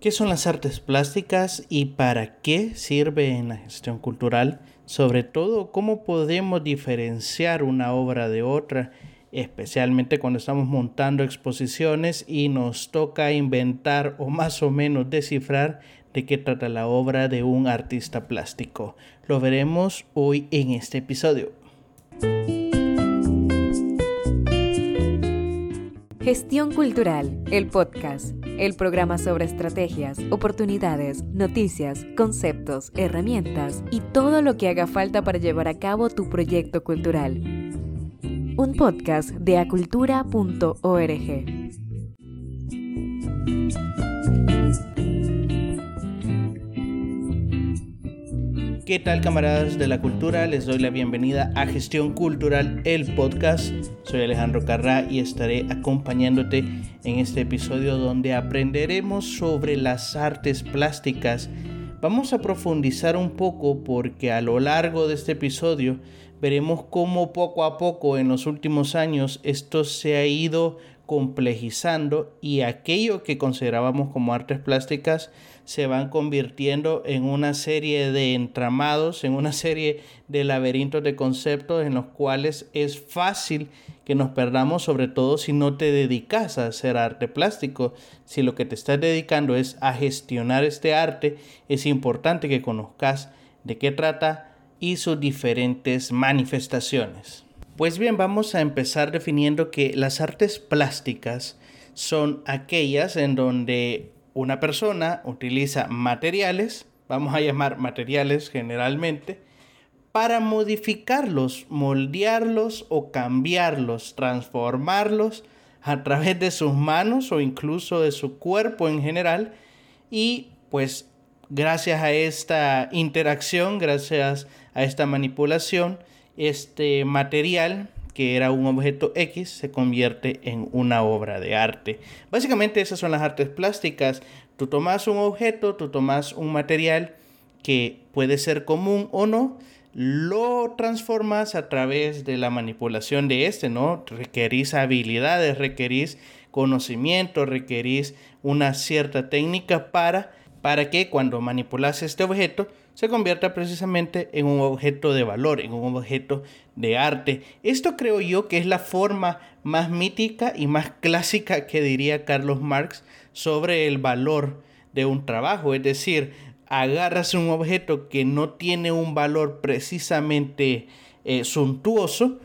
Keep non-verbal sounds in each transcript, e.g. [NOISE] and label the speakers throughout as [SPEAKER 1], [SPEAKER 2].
[SPEAKER 1] ¿Qué son las artes plásticas y para qué sirve en la gestión cultural? Sobre todo, ¿cómo podemos diferenciar una obra de otra? especialmente cuando estamos montando exposiciones y nos toca inventar o más o menos descifrar de qué trata la obra de un artista plástico. Lo veremos hoy en este episodio.
[SPEAKER 2] Gestión Cultural, el podcast, el programa sobre estrategias, oportunidades, noticias, conceptos, herramientas y todo lo que haga falta para llevar a cabo tu proyecto cultural. Un podcast de acultura.org.
[SPEAKER 1] ¿Qué tal camaradas de la cultura? Les doy la bienvenida a Gestión Cultural, el podcast. Soy Alejandro Carrá y estaré acompañándote en este episodio donde aprenderemos sobre las artes plásticas. Vamos a profundizar un poco porque a lo largo de este episodio veremos cómo poco a poco en los últimos años esto se ha ido complejizando y aquello que considerábamos como artes plásticas se van convirtiendo en una serie de entramados, en una serie de laberintos de conceptos en los cuales es fácil que nos perdamos, sobre todo si no te dedicas a hacer arte plástico. Si lo que te estás dedicando es a gestionar este arte, es importante que conozcas de qué trata y sus diferentes manifestaciones. Pues bien, vamos a empezar definiendo que las artes plásticas son aquellas en donde una persona utiliza materiales, vamos a llamar materiales generalmente, para modificarlos, moldearlos o cambiarlos, transformarlos a través de sus manos o incluso de su cuerpo en general. Y pues gracias a esta interacción, gracias a esta manipulación, este material que era un objeto X se convierte en una obra de arte. Básicamente esas son las artes plásticas. Tú tomas un objeto, tú tomas un material que puede ser común o no, lo transformas a través de la manipulación de este, ¿no? Requerís habilidades, requerís conocimiento, requerís una cierta técnica para, para que cuando manipulas este objeto se convierta precisamente en un objeto de valor, en un objeto de arte. Esto creo yo que es la forma más mítica y más clásica que diría Carlos Marx sobre el valor de un trabajo. Es decir, agarras un objeto que no tiene un valor precisamente eh, suntuoso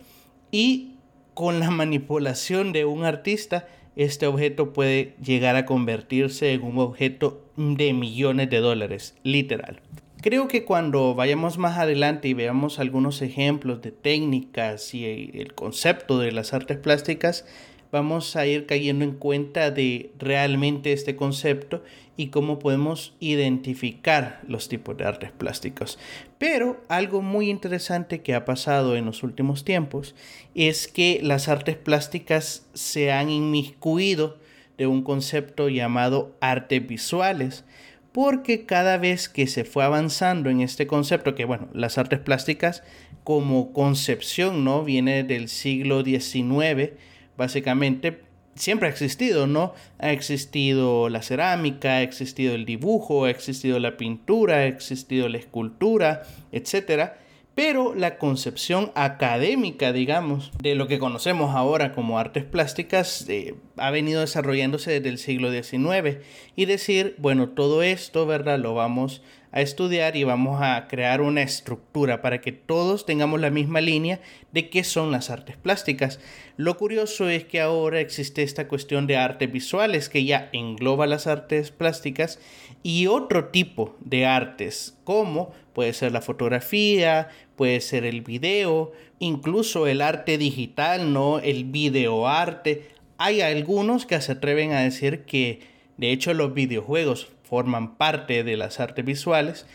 [SPEAKER 1] y con la manipulación de un artista, este objeto puede llegar a convertirse en un objeto de millones de dólares, literal. Creo que cuando vayamos más adelante y veamos algunos ejemplos de técnicas y el concepto de las artes plásticas, vamos a ir cayendo en cuenta de realmente este concepto y cómo podemos identificar los tipos de artes plásticos. Pero algo muy interesante que ha pasado en los últimos tiempos es que las artes plásticas se han inmiscuido de un concepto llamado artes visuales porque cada vez que se fue avanzando en este concepto, que bueno, las artes plásticas como concepción, ¿no? Viene del siglo XIX, básicamente siempre ha existido, ¿no? Ha existido la cerámica, ha existido el dibujo, ha existido la pintura, ha existido la escultura, etcétera pero la concepción académica, digamos, de lo que conocemos ahora como artes plásticas eh, ha venido desarrollándose desde el siglo XIX y decir, bueno, todo esto, ¿verdad? Lo vamos a estudiar y vamos a crear una estructura para que todos tengamos la misma línea de qué son las artes plásticas. Lo curioso es que ahora existe esta cuestión de artes visuales que ya engloba las artes plásticas y otro tipo de artes como puede ser la fotografía, puede ser el video, incluso el arte digital, ¿no? El videoarte. Hay algunos que se atreven a decir que de hecho los videojuegos forman parte de las artes visuales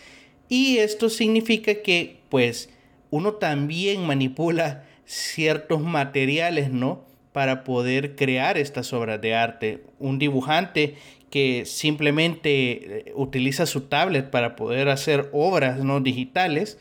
[SPEAKER 1] y esto significa que pues uno también manipula ciertos materiales, ¿no? Para poder crear estas obras de arte. Un dibujante que simplemente eh, utiliza su tablet para poder hacer obras no digitales,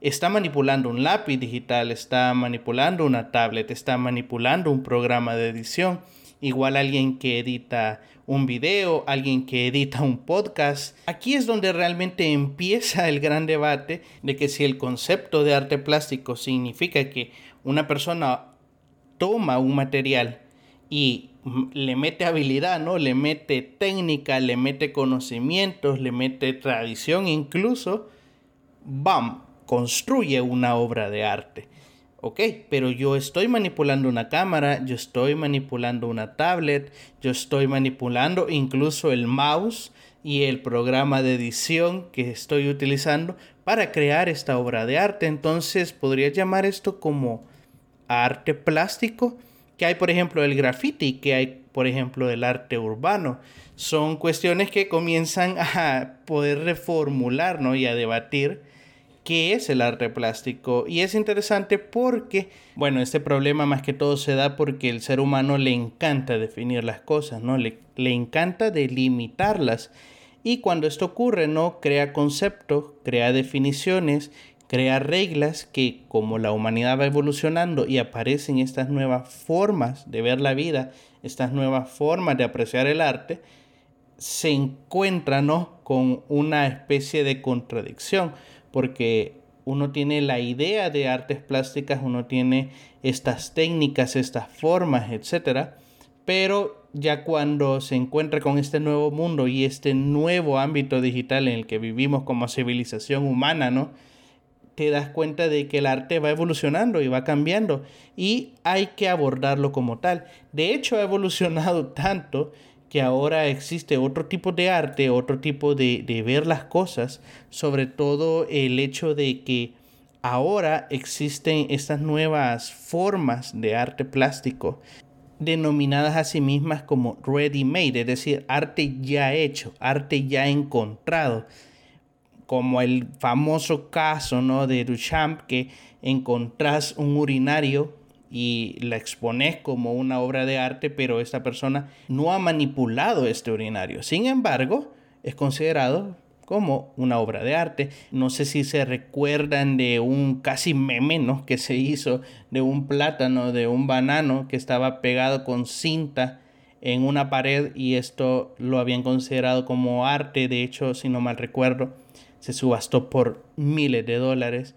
[SPEAKER 1] está manipulando un lápiz digital, está manipulando una tablet, está manipulando un programa de edición igual alguien que edita un video, alguien que edita un podcast. Aquí es donde realmente [LAUGHS] empieza el gran debate de que si el concepto de arte plástico significa que una persona toma un material y le mete habilidad, ¿no? Le mete técnica, le mete conocimientos, le mete tradición incluso, ¡bam! Construye una obra de arte. Ok, pero yo estoy manipulando una cámara, yo estoy manipulando una tablet, yo estoy manipulando incluso el mouse y el programa de edición que estoy utilizando para crear esta obra de arte. Entonces, podría llamar esto como arte plástico, que hay por ejemplo el graffiti, que hay por ejemplo el arte urbano. Son cuestiones que comienzan [LAUGHS] a poder reformular ¿no? y a debatir qué es el arte plástico. Y es interesante porque, bueno, este problema más que todo se da porque el ser humano le encanta definir las cosas, ¿no? Le, le encanta delimitarlas. Y cuando esto ocurre, ¿no? Crea conceptos, crea definiciones, crea reglas que como la humanidad va evolucionando y aparecen estas nuevas formas de ver la vida, estas nuevas formas de apreciar el arte, se encuentra ¿no? con una especie de contradicción porque uno tiene la idea de artes plásticas, uno tiene estas técnicas, estas formas, etc. Pero ya cuando se encuentra con este nuevo mundo y este nuevo ámbito digital en el que vivimos como civilización humana, ¿no? Te das cuenta de que el arte va evolucionando y va cambiando y hay que abordarlo como tal. De hecho, ha evolucionado [LAUGHS] tanto que ahora existe otro tipo de arte, otro tipo de, de ver las cosas, sobre todo el hecho de que ahora existen estas nuevas formas de arte plástico denominadas a sí mismas como ready made, es decir, arte ya hecho, arte ya encontrado, como el famoso caso ¿no? de Duchamp que encontrás un urinario y la expones como una obra de arte, pero esta persona no ha manipulado este urinario. Sin embargo, es considerado como una obra de arte. No sé si se recuerdan de un casi meme que se hizo de un plátano, de un banano que estaba pegado con cinta en una pared y esto lo habían considerado como arte. De hecho, si no mal recuerdo, se subastó por miles de dólares.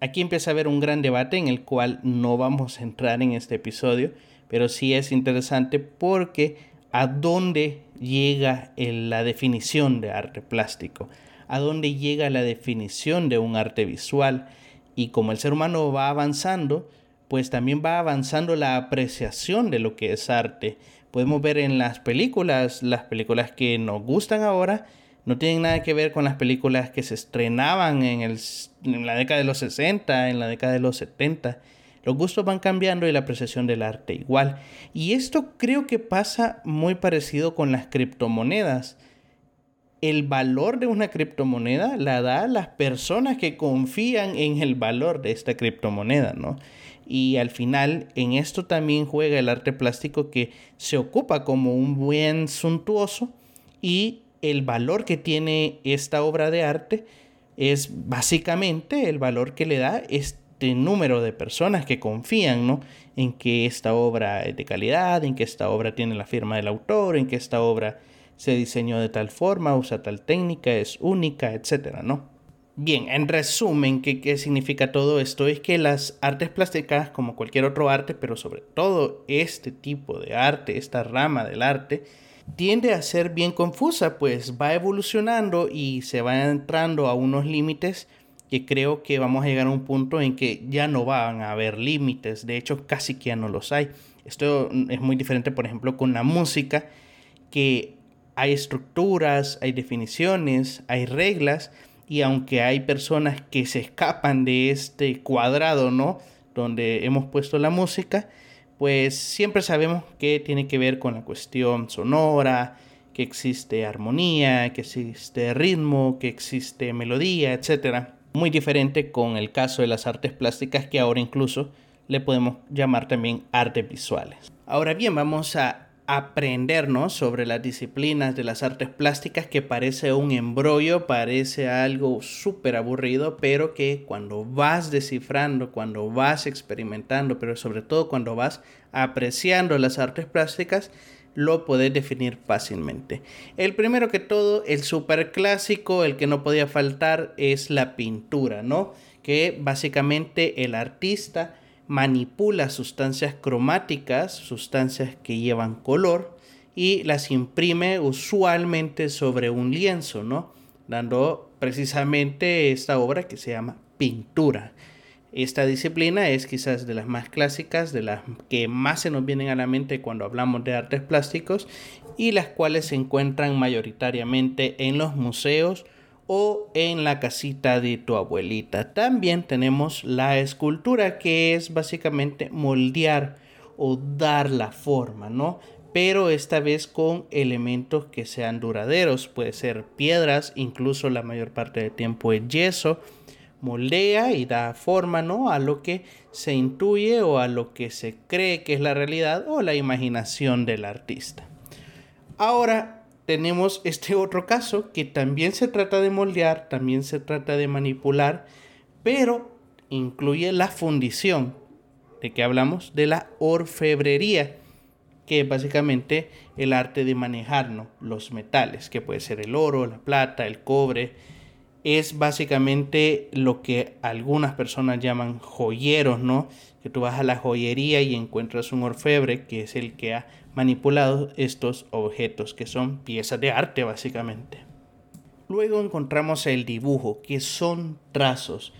[SPEAKER 1] Aquí empieza a haber un gran debate en el cual no vamos a entrar en este episodio, pero sí es interesante porque a dónde llega la definición de arte plástico, a dónde llega la definición de un arte visual y como el ser humano va avanzando, pues también va avanzando la apreciación de lo que es arte. Podemos ver en las películas, las películas que nos gustan ahora, no tienen nada que ver con las películas que se estrenaban en, el, en la década de los 60, en la década de los 70. Los gustos van cambiando y la apreciación del arte igual. Y esto creo que pasa muy parecido con las criptomonedas. El valor de una criptomoneda la da las personas que confían en el valor de esta criptomoneda, ¿no? Y al final en esto también juega el arte plástico que se ocupa como un buen suntuoso y el valor que tiene esta obra de arte es básicamente el valor que le da este número de personas que confían ¿no? en que esta obra es de calidad, en que esta obra tiene la firma del autor, en que esta obra se diseñó de tal forma, usa tal técnica, es única, etcétera, ¿no? Bien, en resumen, ¿qué, ¿qué significa todo esto? Es que las artes plásticas, como cualquier otro arte, pero sobre todo este tipo de arte, esta rama del arte, tiende a ser bien confusa, pues va evolucionando y se va entrando a unos límites que creo que vamos a llegar a un punto en que ya no van a haber límites, de hecho casi que ya no los hay. Esto es muy diferente, por ejemplo, con la música, que hay estructuras, hay definiciones, hay reglas, y aunque hay personas que se escapan de este cuadrado, ¿no? Donde hemos puesto la música, pues siempre sabemos que tiene que ver con la cuestión sonora, que existe armonía, que existe ritmo, que existe melodía, etc. Muy diferente con el caso de las artes plásticas que ahora incluso le podemos llamar también artes visuales. Ahora bien, vamos a aprendernos sobre las disciplinas de las artes plásticas que parece un embrollo, parece algo súper aburrido, pero que cuando vas descifrando, cuando vas experimentando, pero sobre todo cuando vas apreciando las artes plásticas, lo puedes definir fácilmente. El primero que todo, el súper clásico, el que no podía faltar, es la pintura, ¿no? Que básicamente el artista manipula sustancias cromáticas, sustancias que llevan color, y las imprime usualmente sobre un lienzo, ¿no? Dando precisamente esta obra que se llama pintura. Esta disciplina es quizás de las más clásicas, de las que más se nos vienen a la mente cuando hablamos de artes plásticos y las cuales se encuentran mayoritariamente en los museos o en la casita de tu abuelita. También tenemos la escultura que es básicamente moldear o dar la forma, ¿no? Pero esta vez con elementos que sean duraderos, puede ser piedras, incluso la mayor parte del tiempo es yeso, moldea y da forma, ¿no? A lo que se intuye o a lo que se cree que es la realidad o la imaginación del artista. Ahora, tenemos este otro caso que también se trata de moldear, también se trata de manipular, pero incluye la fundición. ¿De qué hablamos? De la orfebrería, que es básicamente el arte de manejar los metales, que puede ser el oro, la plata, el cobre. Es básicamente lo que algunas personas llaman joyeros, ¿no? Que tú vas a la joyería y encuentras un orfebre, que es el que ha manipulado estos objetos, que son piezas de arte básicamente. Luego encontramos el dibujo, que son trazos.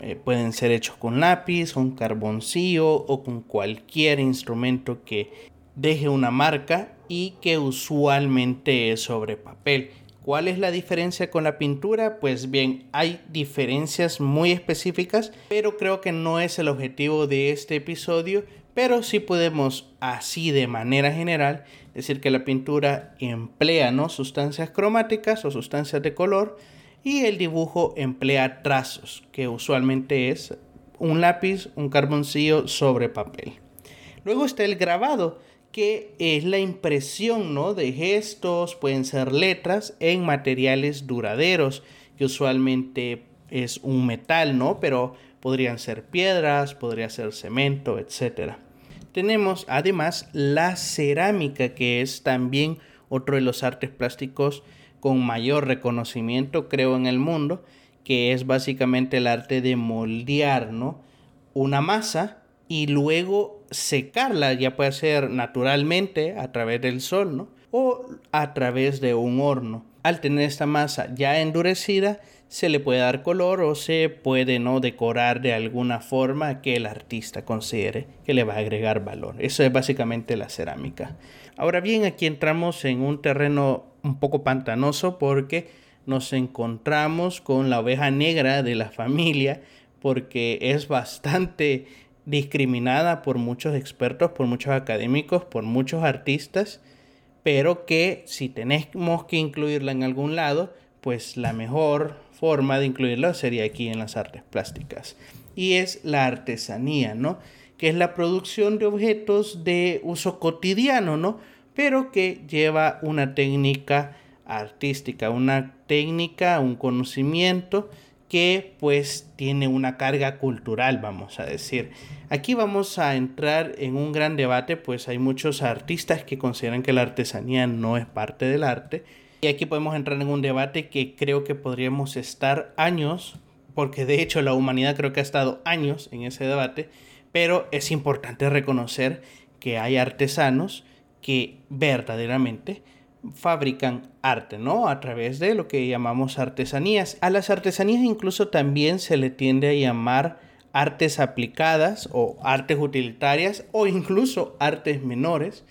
[SPEAKER 1] Eh, pueden ser hechos con lápiz, con carboncillo o con cualquier instrumento que deje una marca y que usualmente es sobre papel. ¿Cuál es la diferencia con la pintura? Pues bien, hay diferencias muy específicas, pero creo que no es el objetivo de este episodio, pero sí podemos así de manera general decir que la pintura emplea ¿no? sustancias cromáticas o sustancias de color y el dibujo emplea trazos, que usualmente es un lápiz, un carboncillo sobre papel. Luego está el grabado, que es la impresión ¿no? de gestos, pueden ser letras en materiales duraderos, que usualmente es un metal, ¿no? Pero podrían ser piedras, podría ser cemento, etcétera. Tenemos además la cerámica, que es también otro de los artes plásticos con mayor reconocimiento, creo, en el mundo, que es básicamente el arte de moldear ¿no? una masa y luego secarla, ya puede ser naturalmente a través del sol ¿no? o a través de un horno. Al tener esta masa ya endurecida, se le puede dar color o se puede no decorar de alguna forma que el artista considere que le va a agregar valor. Eso es básicamente la cerámica. Ahora bien, aquí entramos en un terreno un poco pantanoso porque nos encontramos con la oveja negra de la familia porque es bastante discriminada por muchos expertos, por muchos académicos, por muchos artistas, pero que si tenemos que incluirla en algún lado, pues la mejor forma de incluirlo sería aquí en las artes plásticas. Y es la artesanía, ¿no? Que es la producción de objetos de uso cotidiano, ¿no? Pero que lleva una técnica artística, una técnica, un conocimiento que pues tiene una carga cultural, vamos a decir. Aquí vamos a entrar en un gran debate, pues hay muchos artistas que consideran que la artesanía no es parte del arte aquí podemos entrar en un debate que creo que podríamos estar años, porque de hecho la humanidad creo que ha estado años en ese debate, pero es importante reconocer que hay artesanos que verdaderamente fabrican arte, ¿no? A través de lo que llamamos artesanías. A las artesanías incluso también se le tiende a llamar artes aplicadas o artes utilitarias o incluso artes menores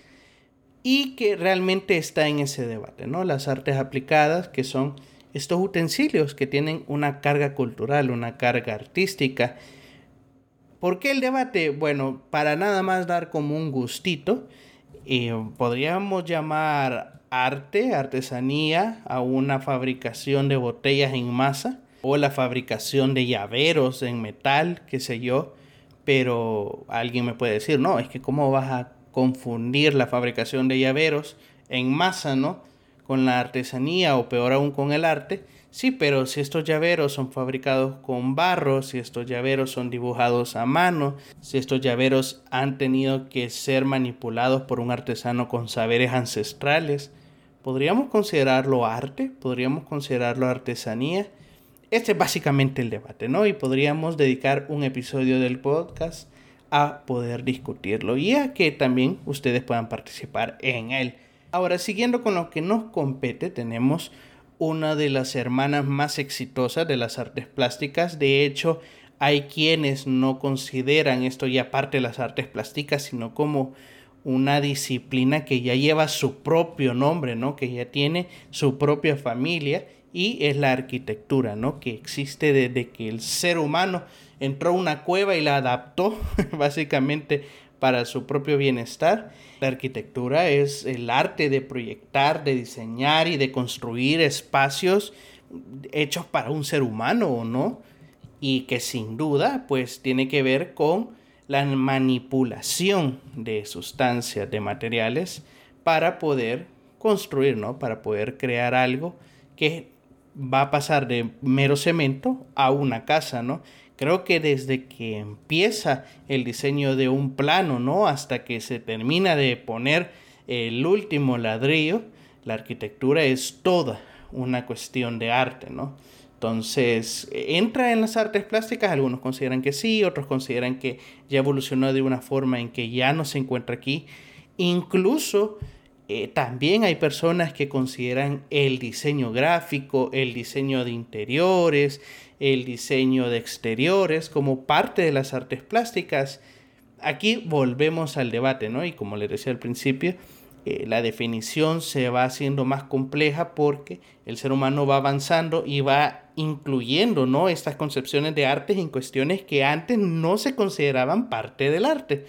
[SPEAKER 1] y que realmente está en ese debate, ¿no? Las artes aplicadas, que son estos utensilios que tienen una carga cultural, una carga artística. ¿Por qué el debate? Bueno, para nada más dar como un gustito, eh, podríamos llamar arte, artesanía, a una fabricación de botellas en masa o la fabricación de llaveros en metal, qué sé yo, pero alguien me puede decir, no, es que cómo vas a confundir la fabricación de llaveros en masa, ¿no? Con la artesanía o peor aún con el arte. Sí, pero si estos llaveros son fabricados con barro, si estos llaveros son dibujados a mano, si estos llaveros han tenido que ser manipulados por un artesano con saberes ancestrales, ¿podríamos considerarlo arte? ¿Podríamos considerarlo artesanía? Este es básicamente el debate, ¿no? Y podríamos dedicar un episodio del podcast a poder discutirlo y a que también ustedes puedan participar en él. Ahora, siguiendo con lo que nos compete, tenemos una de las hermanas más exitosas de las artes plásticas. De hecho, hay quienes no consideran esto ya parte de las artes plásticas, sino como una disciplina que ya lleva su propio nombre, ¿no? Que ya tiene su propia familia y es la arquitectura, ¿no? Que existe desde que el ser humano entró a una cueva y la adaptó [LAUGHS] básicamente para su propio bienestar. La arquitectura es el arte de proyectar, de diseñar y de construir espacios hechos para un ser humano, ¿no? Y que sin duda pues tiene que ver con la manipulación de sustancias, de materiales para poder construir, ¿no? Para poder crear algo que va a pasar de mero cemento a una casa, ¿no? Creo que desde que empieza el diseño de un plano, ¿no? Hasta que se termina de poner el último ladrillo, la arquitectura es toda una cuestión de arte, ¿no? Entonces, entra en las artes plásticas, algunos consideran que sí, otros consideran que ya evolucionó de una forma en que ya no se encuentra aquí. Incluso eh, también hay personas que consideran el diseño gráfico, el diseño de interiores, el diseño de exteriores como parte de las artes plásticas. Aquí volvemos al debate, ¿no? Y como les decía al principio, eh, la definición se va haciendo más compleja porque el ser humano va avanzando y va incluyendo, ¿no? Estas concepciones de artes en cuestiones que antes no se consideraban parte del arte.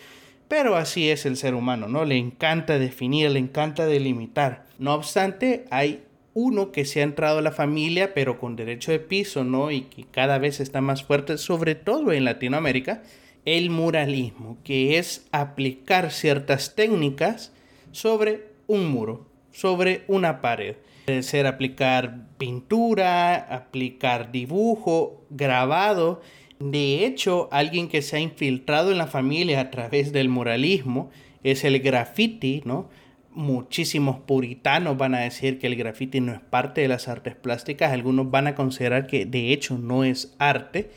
[SPEAKER 1] Pero así es el ser humano, ¿no? Le encanta definir, le encanta delimitar. No obstante, hay uno que se ha entrado a la familia, pero con derecho de piso, ¿no? Y que cada vez está más fuerte, sobre todo en Latinoamérica, el muralismo, que es aplicar ciertas técnicas sobre un muro, sobre una pared. Puede ser aplicar pintura, aplicar dibujo, grabado. De hecho, alguien que se ha infiltrado en la familia a través del muralismo es el graffiti, ¿no? Muchísimos puritanos van a decir que el graffiti no es parte de las artes plásticas, algunos van a considerar que de hecho no es arte,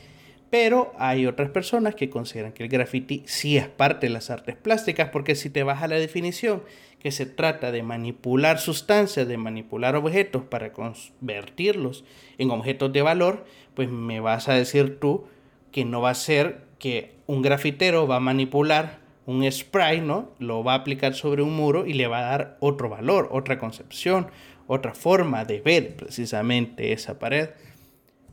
[SPEAKER 1] pero hay otras personas que consideran que el graffiti sí es parte de las artes plásticas, porque si te vas a la definición, que se trata de manipular sustancias, de manipular objetos para convertirlos en objetos de valor, pues me vas a decir tú que no va a ser que un grafitero va a manipular un spray, ¿no? Lo va a aplicar sobre un muro y le va a dar otro valor, otra concepción, otra forma de ver precisamente esa pared.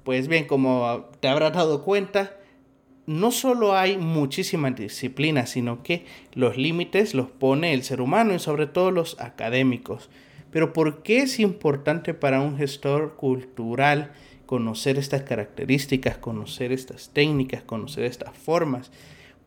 [SPEAKER 1] Pues bien, como te habrás dado cuenta, no solo hay muchísimas disciplinas, sino que los límites los pone el ser humano y sobre todo los académicos. Pero ¿por qué es importante para un gestor cultural conocer estas características, conocer estas técnicas, conocer estas formas?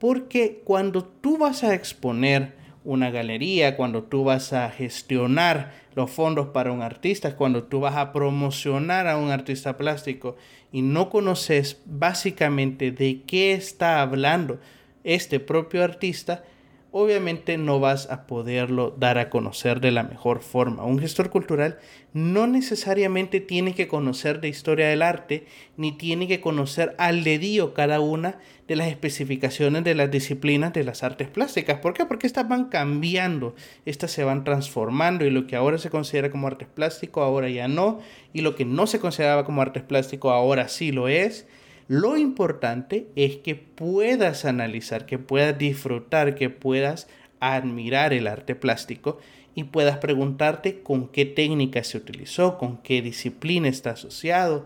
[SPEAKER 1] Porque cuando tú vas a exponer una galería, cuando tú vas a gestionar los fondos para un artista, cuando tú vas a promocionar a un artista plástico y no conoces básicamente de qué está hablando este propio artista, obviamente no vas a poderlo dar a conocer de la mejor forma. Un gestor cultural no necesariamente tiene que conocer de historia del arte, ni tiene que conocer al dedillo cada una de las especificaciones de las disciplinas de las artes plásticas. ¿Por qué? Porque estas van cambiando, estas se van transformando y lo que ahora se considera como artes plástico ahora ya no, y lo que no se consideraba como artes plástico ahora sí lo es lo importante es que puedas analizar, que puedas disfrutar, que puedas admirar el arte plástico y puedas preguntarte con qué técnica se utilizó, con qué disciplina está asociado,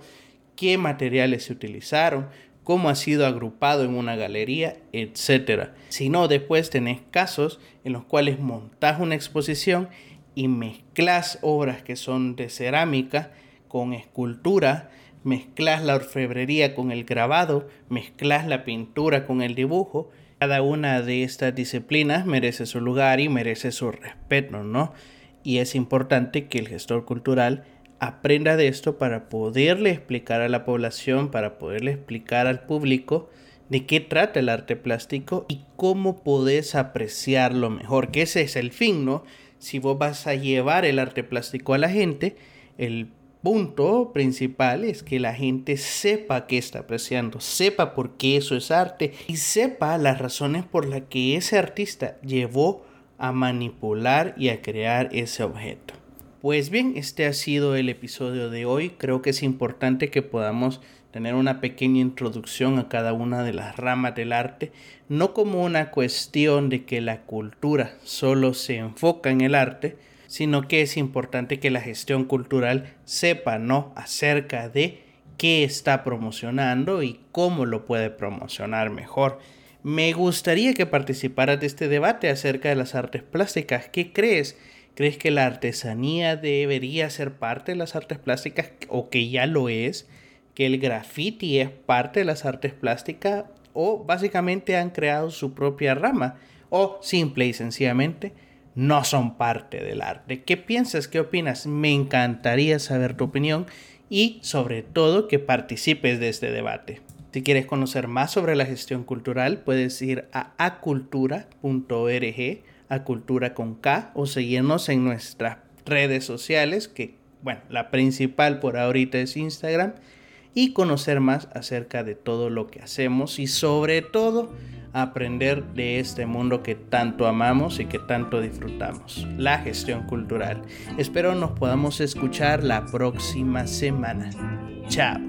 [SPEAKER 1] qué materiales se utilizaron, cómo ha sido agrupado en una galería, etc. Si no, después tenés casos en los cuales montas una exposición y mezclas obras que son de cerámica con escultura, mezclas la orfebrería con el grabado, mezclas la pintura con el dibujo Cada una de estas disciplinas merece su lugar y merece su respeto, ¿no? Y es importante que el gestor cultural aprenda de esto para poderle explicar a la población, para poderle explicar al público de qué trata el arte plástico y cómo podés apreciarlo mejor, que ese es el fin, ¿no? Si vos vas a llevar el arte plástico a la gente, el punto principal es que la gente sepa qué está apreciando, sepa por qué eso es arte y sepa las razones por las que ese artista llevó a manipular y a crear ese objeto. Pues bien, este ha sido el episodio de hoy. Creo que es importante que podamos tener una pequeña introducción a cada una de las ramas del arte, no como una cuestión de que la cultura solo se enfoca en el arte, sino que es importante que la gestión cultural sepa, ¿no?, acerca de qué está promocionando y cómo lo puede promocionar mejor. Me gustaría que participaras de este debate acerca de las artes plásticas. ¿Qué crees? ¿Crees que la artesanía debería ser parte de las artes plásticas o que ya lo es? ¿Que el graffiti es parte de las artes plásticas o básicamente han creado su propia rama? ¿O simple y sencillamente no son parte del arte? ¿Qué piensas? ¿Qué opinas? Me encantaría saber tu opinión y sobre todo que participes de este debate. Si quieres conocer más sobre la gestión cultural, puedes ir a acultura.org a Cultura con K o seguirnos en nuestras redes sociales, que bueno, la principal por ahorita es Instagram, y conocer más acerca de todo lo que hacemos y sobre todo aprender de este mundo que tanto amamos y que tanto disfrutamos, la gestión cultural. Espero nos podamos escuchar la próxima semana. Chao.